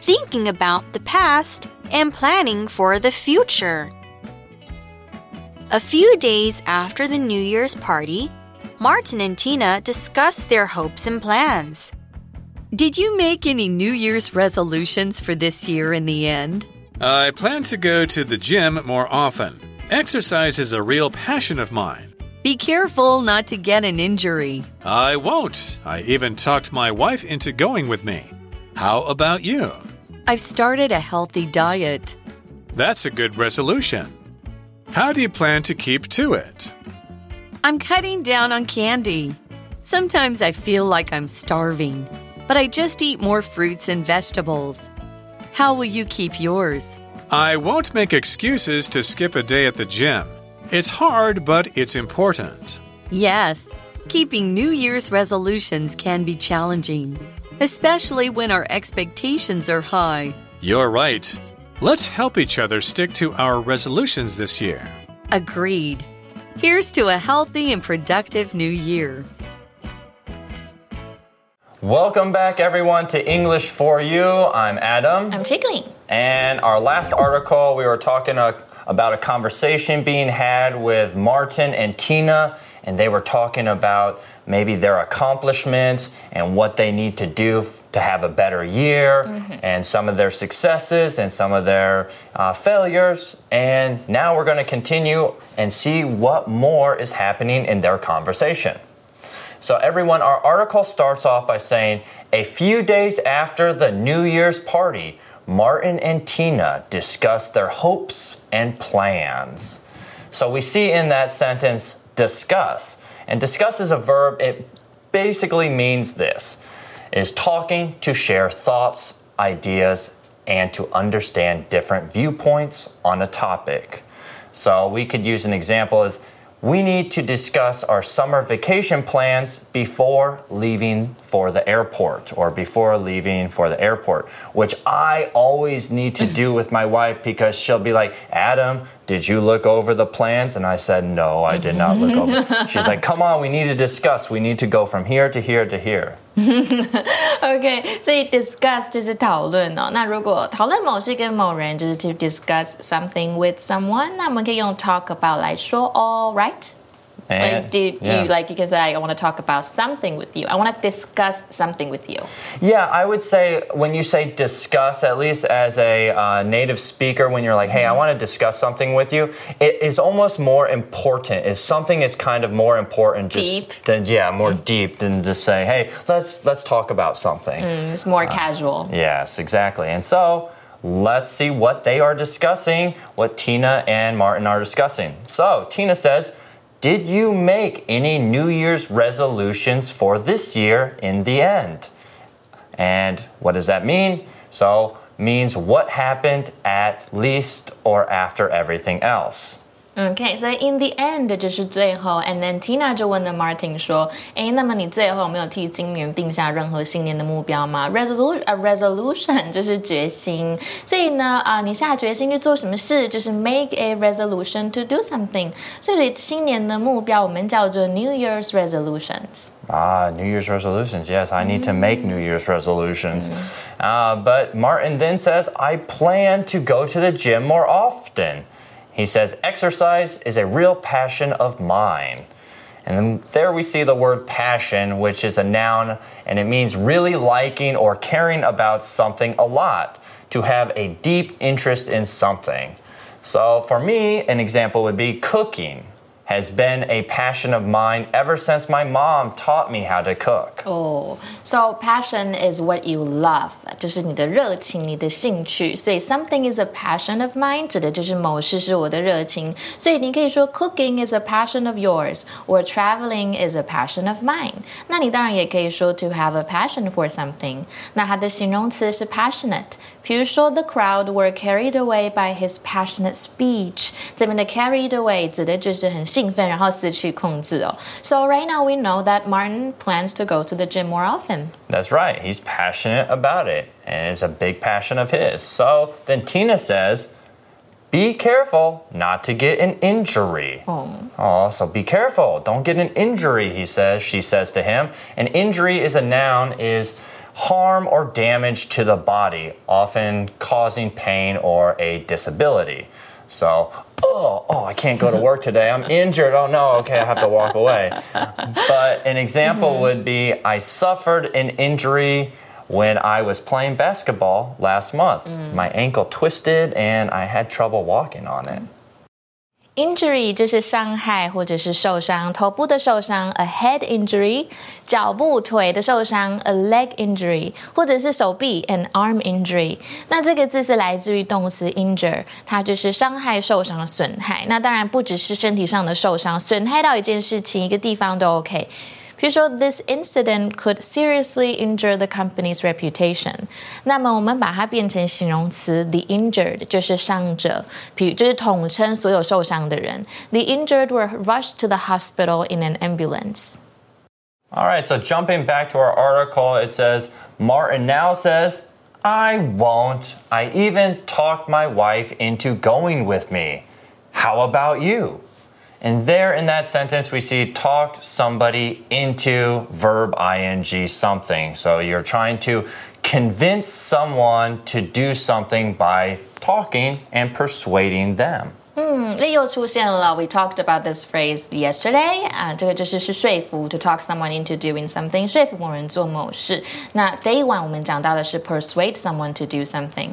Thinking about the past and planning for the future. A few days after the New Year's party, Martin and Tina discussed their hopes and plans. Did you make any New Year's resolutions for this year in the end? I plan to go to the gym more often. Exercise is a real passion of mine. Be careful not to get an injury. I won't. I even talked my wife into going with me. How about you? I've started a healthy diet. That's a good resolution. How do you plan to keep to it? I'm cutting down on candy. Sometimes I feel like I'm starving, but I just eat more fruits and vegetables. How will you keep yours? I won't make excuses to skip a day at the gym. It's hard, but it's important. Yes, keeping New Year's resolutions can be challenging, especially when our expectations are high. You're right. Let's help each other stick to our resolutions this year. Agreed. Here's to a healthy and productive new year. Welcome back, everyone, to English for You. I'm Adam. I'm Chickling. And our last article, we were talking uh, about a conversation being had with Martin and Tina, and they were talking about maybe their accomplishments and what they need to do to have a better year, mm -hmm. and some of their successes and some of their uh, failures. And now we're going to continue and see what more is happening in their conversation. So, everyone, our article starts off by saying a few days after the New Year's party, Martin and Tina discuss their hopes and plans. So, we see in that sentence discuss. And discuss is a verb, it basically means this is talking to share thoughts, ideas, and to understand different viewpoints on a topic. So we could use an example as we need to discuss our summer vacation plans before leaving for the airport or before leaving for the airport, which I always need to do with my wife because she'll be like, Adam, did you look over the plans? And I said, No, I did not look over. She's like, Come on, we need to discuss. We need to go from here to here to here. OK，所以 discuss 就是讨论哦。那如果讨论某事跟某人，就是 to discuss something with someone，那我们可以用 talk about 来说，all right。 And, like, do yeah. you like you can say I want to talk about something with you. I want to discuss something with you. Yeah, I would say when you say discuss, at least as a uh, native speaker, when you're like, "Hey, I mm-hmm. want to discuss something with you," it is almost more important. Is something is kind of more important just deep. than yeah, more mm. deep than to say, "Hey, let's let's talk about something." Mm, it's more uh, casual. Yes, exactly. And so let's see what they are discussing, what Tina and Martin are discussing. So Tina says. Did you make any New Year's resolutions for this year in the end? And what does that mean? So, means what happened at least or after everything else. OK，所以 in the end 就是最后，and then Tina 就问了 Martin 说：“哎，那么你最后没有替今年定下任何新年的目标吗？Resolution 啊，resolution 就是决心，所以呢啊，你下决心去做什么事，就是 make a resolution to do something。所以新年的目标我们叫做 New Year's resolutions。Ah, New Year's resolutions. Yes, I need to make New Year's resolutions. Uh, but Martin then says, I plan to go to the gym more often. He says, Exercise is a real passion of mine. And then there we see the word passion, which is a noun, and it means really liking or caring about something a lot, to have a deep interest in something. So for me, an example would be cooking has been a passion of mine ever since my mom taught me how to cook. Oh, so passion is what you love，就是你的热情、你的兴趣。所以 something is a passion of mine 指的就是某事是我的热情。所以你可以说 cooking is a passion of yours，or traveling is a passion of mine。那你当然也可以说 to have a passion for something。那它的形容词是 passionate。比如说，the crowd were carried away by his passionate speech。这边的 carried away 指的就是很 兴奋，然后失去控制哦。So right now we know that Martin plans to go to the gym more often. That's right. He's passionate about it, and it's a big passion of his. So then Tina says. Be careful not to get an injury. Oh. oh, so be careful. Don't get an injury, he says. She says to him. An injury is a noun, is harm or damage to the body, often causing pain or a disability. So, oh, oh, I can't go to work today. I'm injured. Oh no, okay, I have to walk away. But an example mm -hmm. would be I suffered an injury when I was playing basketball last month. Mm. My ankle twisted and I had trouble walking on it. Injury 就是伤害或者是受伤，头部的受伤，a head injury；脚部、腿的受伤，a leg injury；或者是手臂，an arm injury。那这个字是来自于动词 injure，它就是伤害、受伤、损害。那当然不只是身体上的受伤，损害到一件事情、一个地方都 OK。比如说，this incident could seriously injure the company's reputation。那么我们把它变成形容词，the injured 就是伤者，比就是统称所有受伤的人。The injured were rushed to the hospital in an ambulance. All right, so jumping back to our article, it says Martin now says, I won't. I even talked my wife into going with me. How about you? And there in that sentence, we see talked somebody into verb ing something. So you're trying to convince someone to do something by talking and persuading them. 嗯，那又出现了。We talked about this phrase yesterday 啊，这个就是是说服，to talk someone into doing something，说服某人做某事。那 day one 我们讲到的是 persuade someone to do something.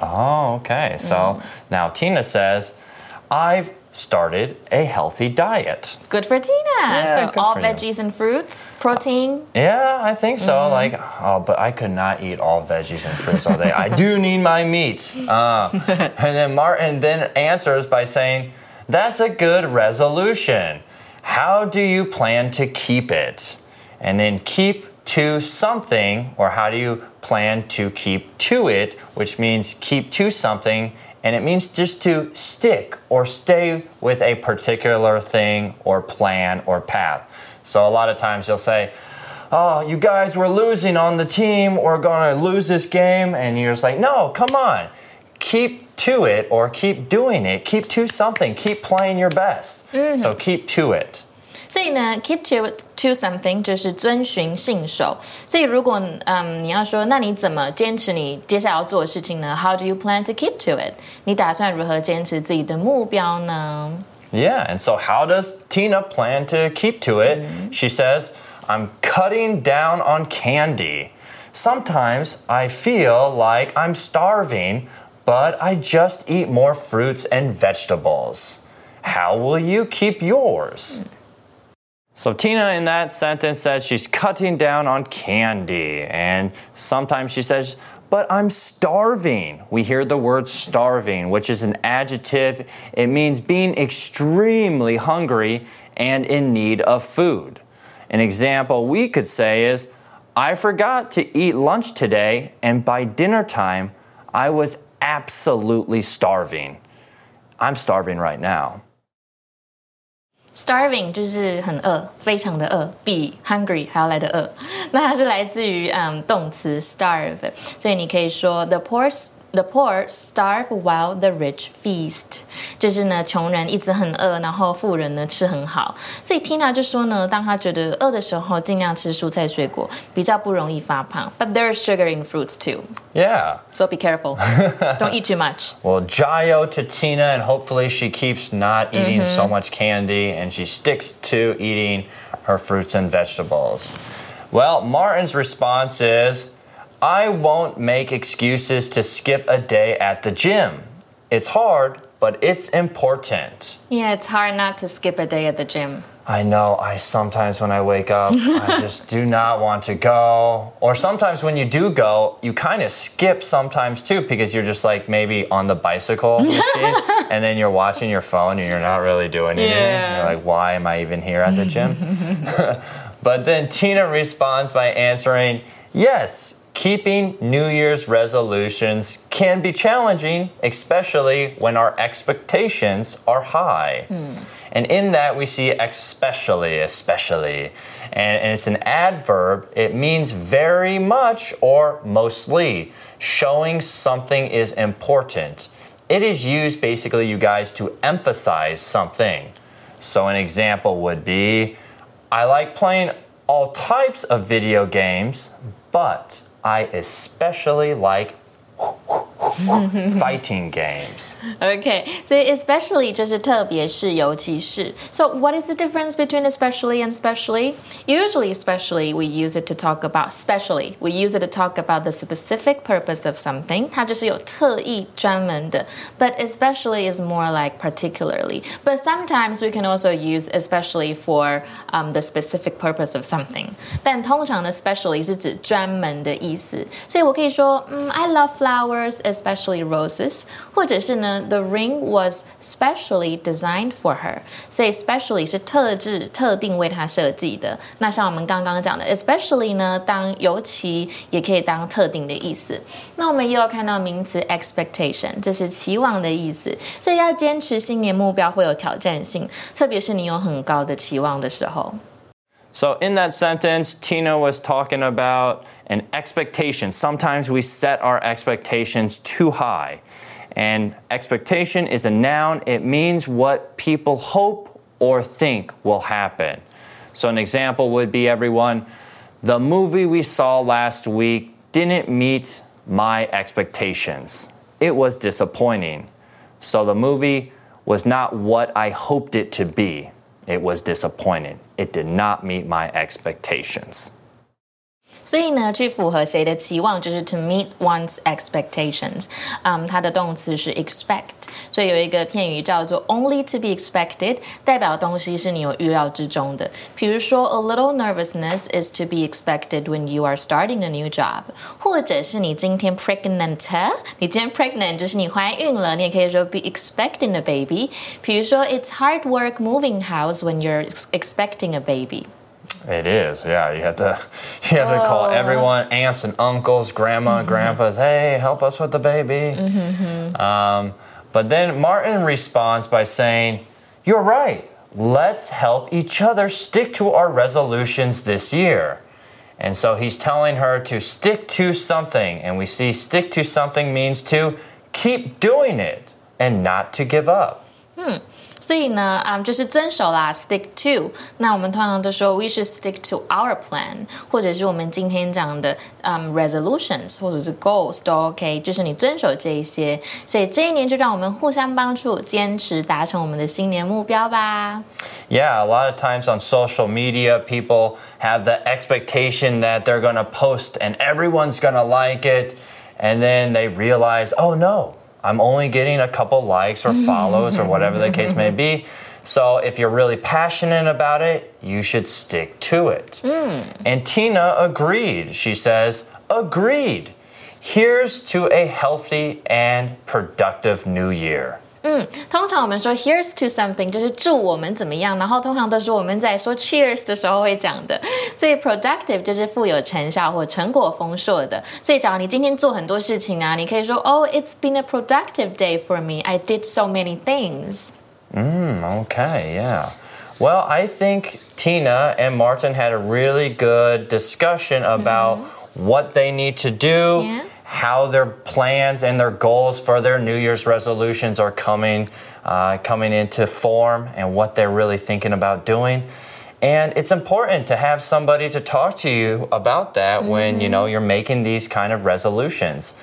Oh, okay. So now Tina says, I've started a healthy diet. Good for Tina. Yeah, so all veggies you. and fruits, protein. Yeah, I think so. Mm. Like, oh, but I could not eat all veggies and fruits all day. I do need my meat. Uh, and then Martin then answers by saying, "That's a good resolution. How do you plan to keep it?" And then keep to something, or how do you plan to keep to it, which means keep to something and it means just to stick or stay with a particular thing or plan or path. So a lot of times you'll say, Oh, you guys were losing on the team, we're gonna lose this game. And you're just like, No, come on. Keep to it or keep doing it. Keep to something. Keep playing your best. Mm-hmm. So keep to it. 所以呢，keep to to something 就是遵循信守。所以如果嗯你要说，那你怎么坚持你接下来要做的事情呢？How do you plan to keep to it？你打算如何坚持自己的目标呢？Yeah, and so how does Tina plan to keep to it? Mm-hmm. She says, I'm cutting down on candy. Sometimes I feel like I'm starving, but I just eat more fruits and vegetables. How will you keep yours? Mm. So Tina in that sentence says she's cutting down on candy. And sometimes she says, but I'm starving. We hear the word starving, which is an adjective. It means being extremely hungry and in need of food. An example we could say is, I forgot to eat lunch today, and by dinner time, I was absolutely starving. I'm starving right now. Starving 就是很饿，非常的饿，比 hungry 还要来的饿。那它是来自于嗯动词 starve，所以你可以说 the poor The poor starve while the rich feast，就是呢，穷人一直很饿，然后富人呢吃很好。所以 Tina 就说呢，当他觉得饿的时候，尽量吃蔬菜水果，比较不容易发胖。But there's sugar in fruits too. Yeah. So be careful. Don't eat too much. Well, jayo to Tina, and hopefully she keeps not eating mm-hmm. so much candy, and she sticks to eating her fruits and vegetables. Well, Martin's response is. I won't make excuses to skip a day at the gym. It's hard, but it's important. Yeah, it's hard not to skip a day at the gym. I know. I sometimes when I wake up, I just do not want to go. Or sometimes when you do go, you kind of skip sometimes too because you're just like maybe on the bicycle machine and then you're watching your phone and you're not really doing anything. Yeah. You're like, why am I even here at the gym? but then Tina responds by answering, Yes, keeping New Year's resolutions can be challenging, especially when our expectations are high. Mm. And in that, we see especially, especially. And, and, it's an adverb, it means very much or mostly, showing something is important. It is used basically, you guys, to emphasize something. So, an example would be I like playing all types of video games, but I especially like fighting games. Okay, so especially 就是特别是，尤其是。So what is the difference between especially and specially? Usually, especially we use it to talk about specially. We use it to talk about the specific purpose of something. 它就是有特意专门的。But especially is more like particularly. But sometimes we can also use especially for um, the specific purpose of something. 但通常呢，especially 是指专门的意思。所以我可以说，嗯，I love flowers, especially roses，或者是呢，the ring was specially designed for her，所以 specially 是特制、特定为她设计的。那像我们刚刚讲的，especially 呢，当尤其也可以当特定的意思。那我们又要看到名词 expectation，这是期望的意思。所以要坚持新年目标会有挑战性，特别是你有很高的期望的时候。So, in that sentence, Tina was talking about an expectation. Sometimes we set our expectations too high. And expectation is a noun, it means what people hope or think will happen. So, an example would be everyone, the movie we saw last week didn't meet my expectations. It was disappointing. So, the movie was not what I hoped it to be. It was disappointing. It did not meet my expectations. 所以呢，去符合谁的期望，就是 to meet one's expectations。嗯，它的动词是 expect，所以有一个片语叫做 only to be expected，代表的东西是你有预料之中的。比如说，a little nervousness is to be expected when you are starting a new job，或者是你今天 pregnant，你今天 pregnant 就是你怀孕了，你也可以说 be expecting a baby。比如说，it's hard work moving house when you're expecting a baby。 It is, yeah. You have to, you have to call oh. everyone, aunts and uncles, grandma mm-hmm. grandpas. Hey, help us with the baby. Mm-hmm. Um, but then Martin responds by saying, "You're right. Let's help each other stick to our resolutions this year." And so he's telling her to stick to something, and we see stick to something means to keep doing it and not to give up. Hmm. 所以呢，嗯，就是遵守啦，stick to。那我们通常都说 we should stick to our plan，或者是我们今天讲的，嗯，resolutions 或者是 goals 都 OK，就是你遵守这一些。所以这一年就让我们互相帮助，坚持达成我们的新年目标吧。Yeah, a lot of times on social media, people have the expectation that they're going to post and everyone's going to like it, and then they realize, oh no. I'm only getting a couple likes or follows or whatever the case may be. So if you're really passionate about it, you should stick to it. Mm. And Tina agreed. She says, agreed. Here's to a healthy and productive new year. 嗯，通常我们说 here's to something 就是祝我们怎么样，然后通常都是我们在说 cheers 的时候会讲的。所以 productive 就是富有成效或成果丰硕的。所以，假如你今天做很多事情啊，你可以说 Oh, it's been a productive day for me. I did so many things. Mm, okay, yeah. Well, I think Tina and Martin had a really good discussion about mm -hmm. what they need to do. Yeah how their plans and their goals for their New Year's resolutions are coming uh, coming into form and what they're really thinking about doing. And it's important to have somebody to talk to you about that mm-hmm. when you know you're making these kind of resolutions.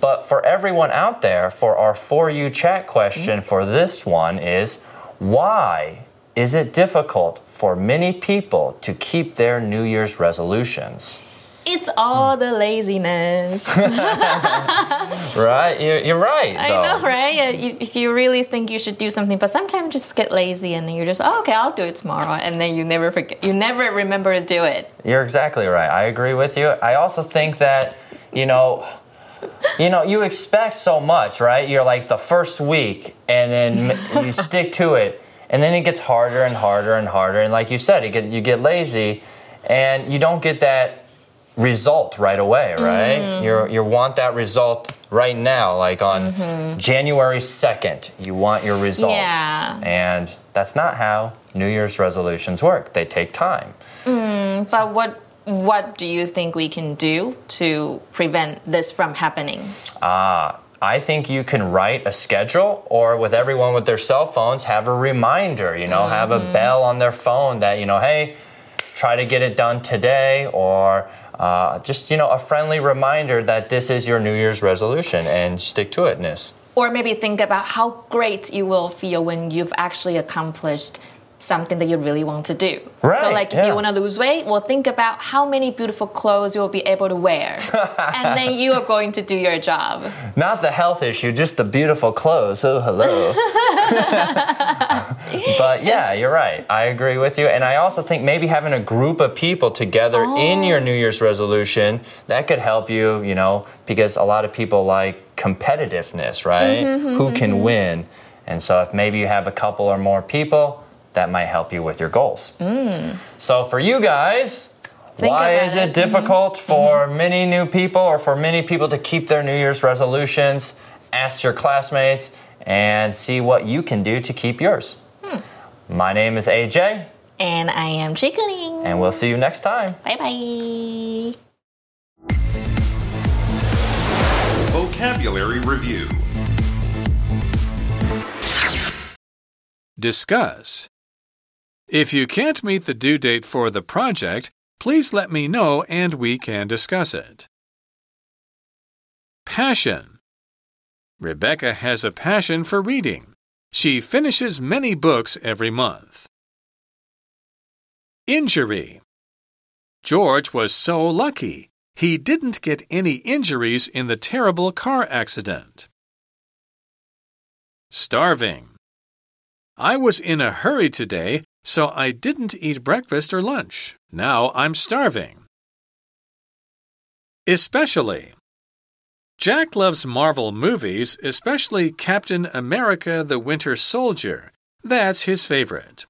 But for everyone out there, for our for you chat question mm-hmm. for this one is why is it difficult for many people to keep their New Year's resolutions? It's all the laziness. right? You're, you're right. I know, right? if you really think you should do something, but sometimes just get lazy and then you're just, oh, okay, I'll do it tomorrow. And then you never forget, you never remember to do it. You're exactly right. I agree with you. I also think that, you know, you know, you expect so much, right? You're like the first week and then you stick to it. And then it gets harder and harder and harder. And like you said, you get, you get lazy and you don't get that result right away, right? Mm. You you want that result right now, like on mm-hmm. January second. You want your result, yeah. and that's not how New Year's resolutions work. They take time. Mm, but what what do you think we can do to prevent this from happening? Ah. I think you can write a schedule or with everyone with their cell phones have a reminder, you know, mm-hmm. have a mm-hmm. bell on their phone that, you know, hey, try to get it done today or uh, just you know a friendly reminder that this is your New Year's resolution and stick to itness. Or maybe think about how great you will feel when you've actually accomplished something that you really want to do. Right, So, like, if yeah. you want to lose weight, well, think about how many beautiful clothes you'll be able to wear. and then you are going to do your job. Not the health issue, just the beautiful clothes. Oh, hello. but yeah, you're right. I agree with you. And I also think maybe having a group of people together in your New Year's resolution, that could help you, you know, because a lot of people like competitiveness, right? Mm-hmm, mm-hmm, Who can mm-hmm. win? And so if maybe you have a couple or more people, that might help you with your goals. Mm. So for you guys, Think why is it. it difficult for many new people or for many people to keep their New Year's resolutions? Ask your classmates and see what you can do to keep yours. My name is AJ, And I am Chickling. and we'll see you next time. Bye bye. Vocabulary Review Discuss. If you can't meet the due date for the project, please let me know and we can discuss it. Passion. Rebecca has a passion for reading. She finishes many books every month. Injury. George was so lucky. He didn't get any injuries in the terrible car accident. Starving. I was in a hurry today, so I didn't eat breakfast or lunch. Now I'm starving. Especially. Jack loves Marvel movies, especially Captain America the Winter Soldier. That's his favorite.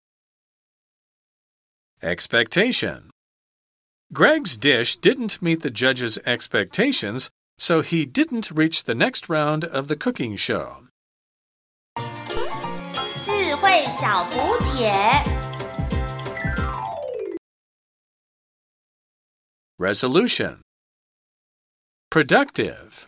Expectation. Greg's dish didn't meet the judge's expectations, so he didn't reach the next round of the cooking show. 智慧小补帖。 Resolution Productive